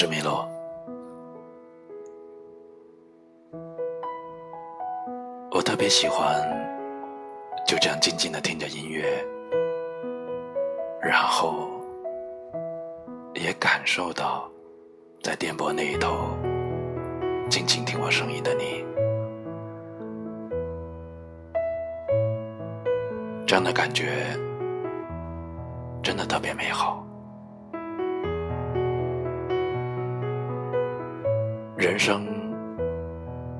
是米洛。我特别喜欢就这样静静的听着音乐，然后也感受到在电波那一头静静听我声音的你。这样的感觉真的特别美好。人生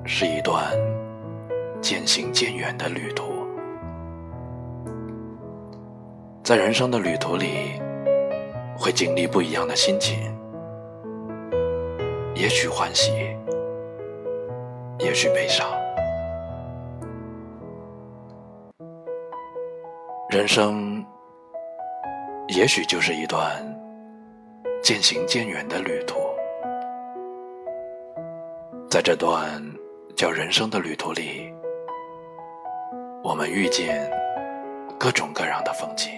是一段渐行渐远的旅途，在人生的旅途里，会经历不一样的心情，也许欢喜，也许悲伤。人生也许就是一段渐行渐远的旅途，在这段叫人生的旅途里，我们遇见各种各样的风景，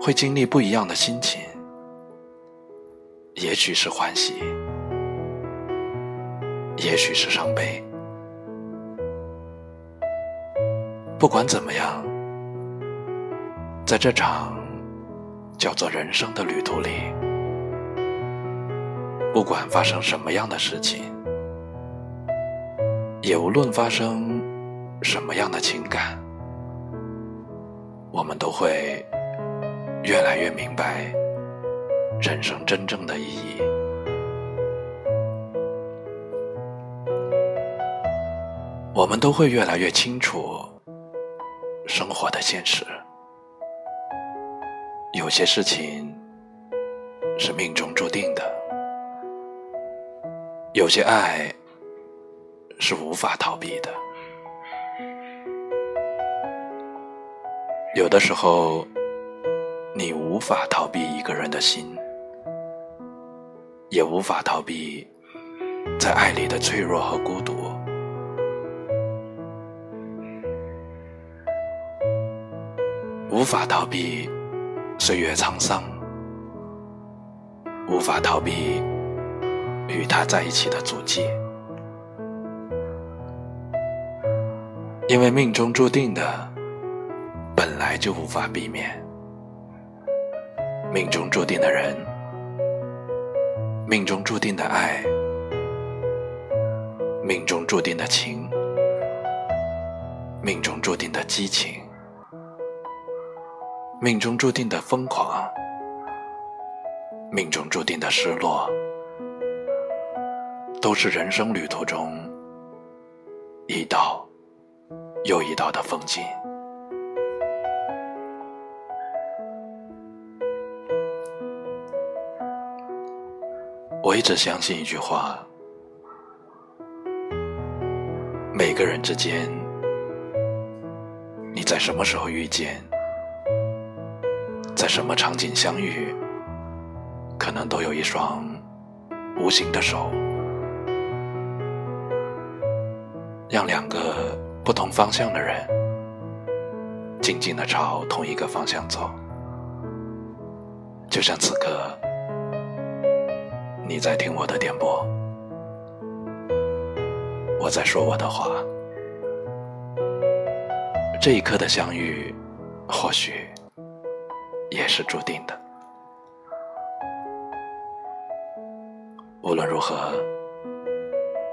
会经历不一样的心情，也许是欢喜，也许是伤悲。不管怎么样，在这场叫做人生的旅途里，不管发生什么样的事情，也无论发生什么样的情感，我们都会越来越明白人生真正的意义。我们都会越来越清楚。生活的现实，有些事情是命中注定的，有些爱是无法逃避的。有的时候，你无法逃避一个人的心，也无法逃避在爱里的脆弱和孤独。无法逃避岁月沧桑，无法逃避与他在一起的足迹，因为命中注定的本来就无法避免。命中注定的人，命中注定的爱，命中注定的情，命中注定的激情。命中注定的疯狂，命中注定的失落，都是人生旅途中一道又一道的风景。我一直相信一句话：每个人之间，你在什么时候遇见？在什么场景相遇，可能都有一双无形的手，让两个不同方向的人静静的朝同一个方向走。就像此刻，你在听我的点播，我在说我的话。这一刻的相遇，或许。也是注定的。无论如何，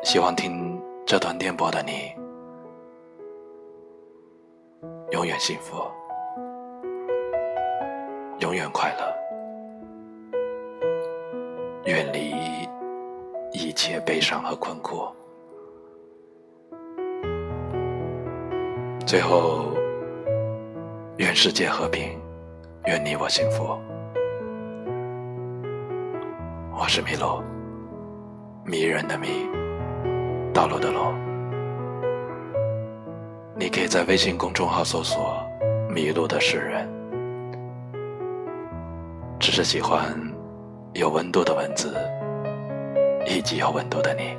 希望听这段电波的你永远幸福，永远快乐，远离一切悲伤和困苦。最后，愿世界和平。愿你我幸福。我是麋鹿，迷人的迷，道路的路。你可以在微信公众号搜索“迷路的诗人”。只是喜欢有温度的文字，以及有温度的你。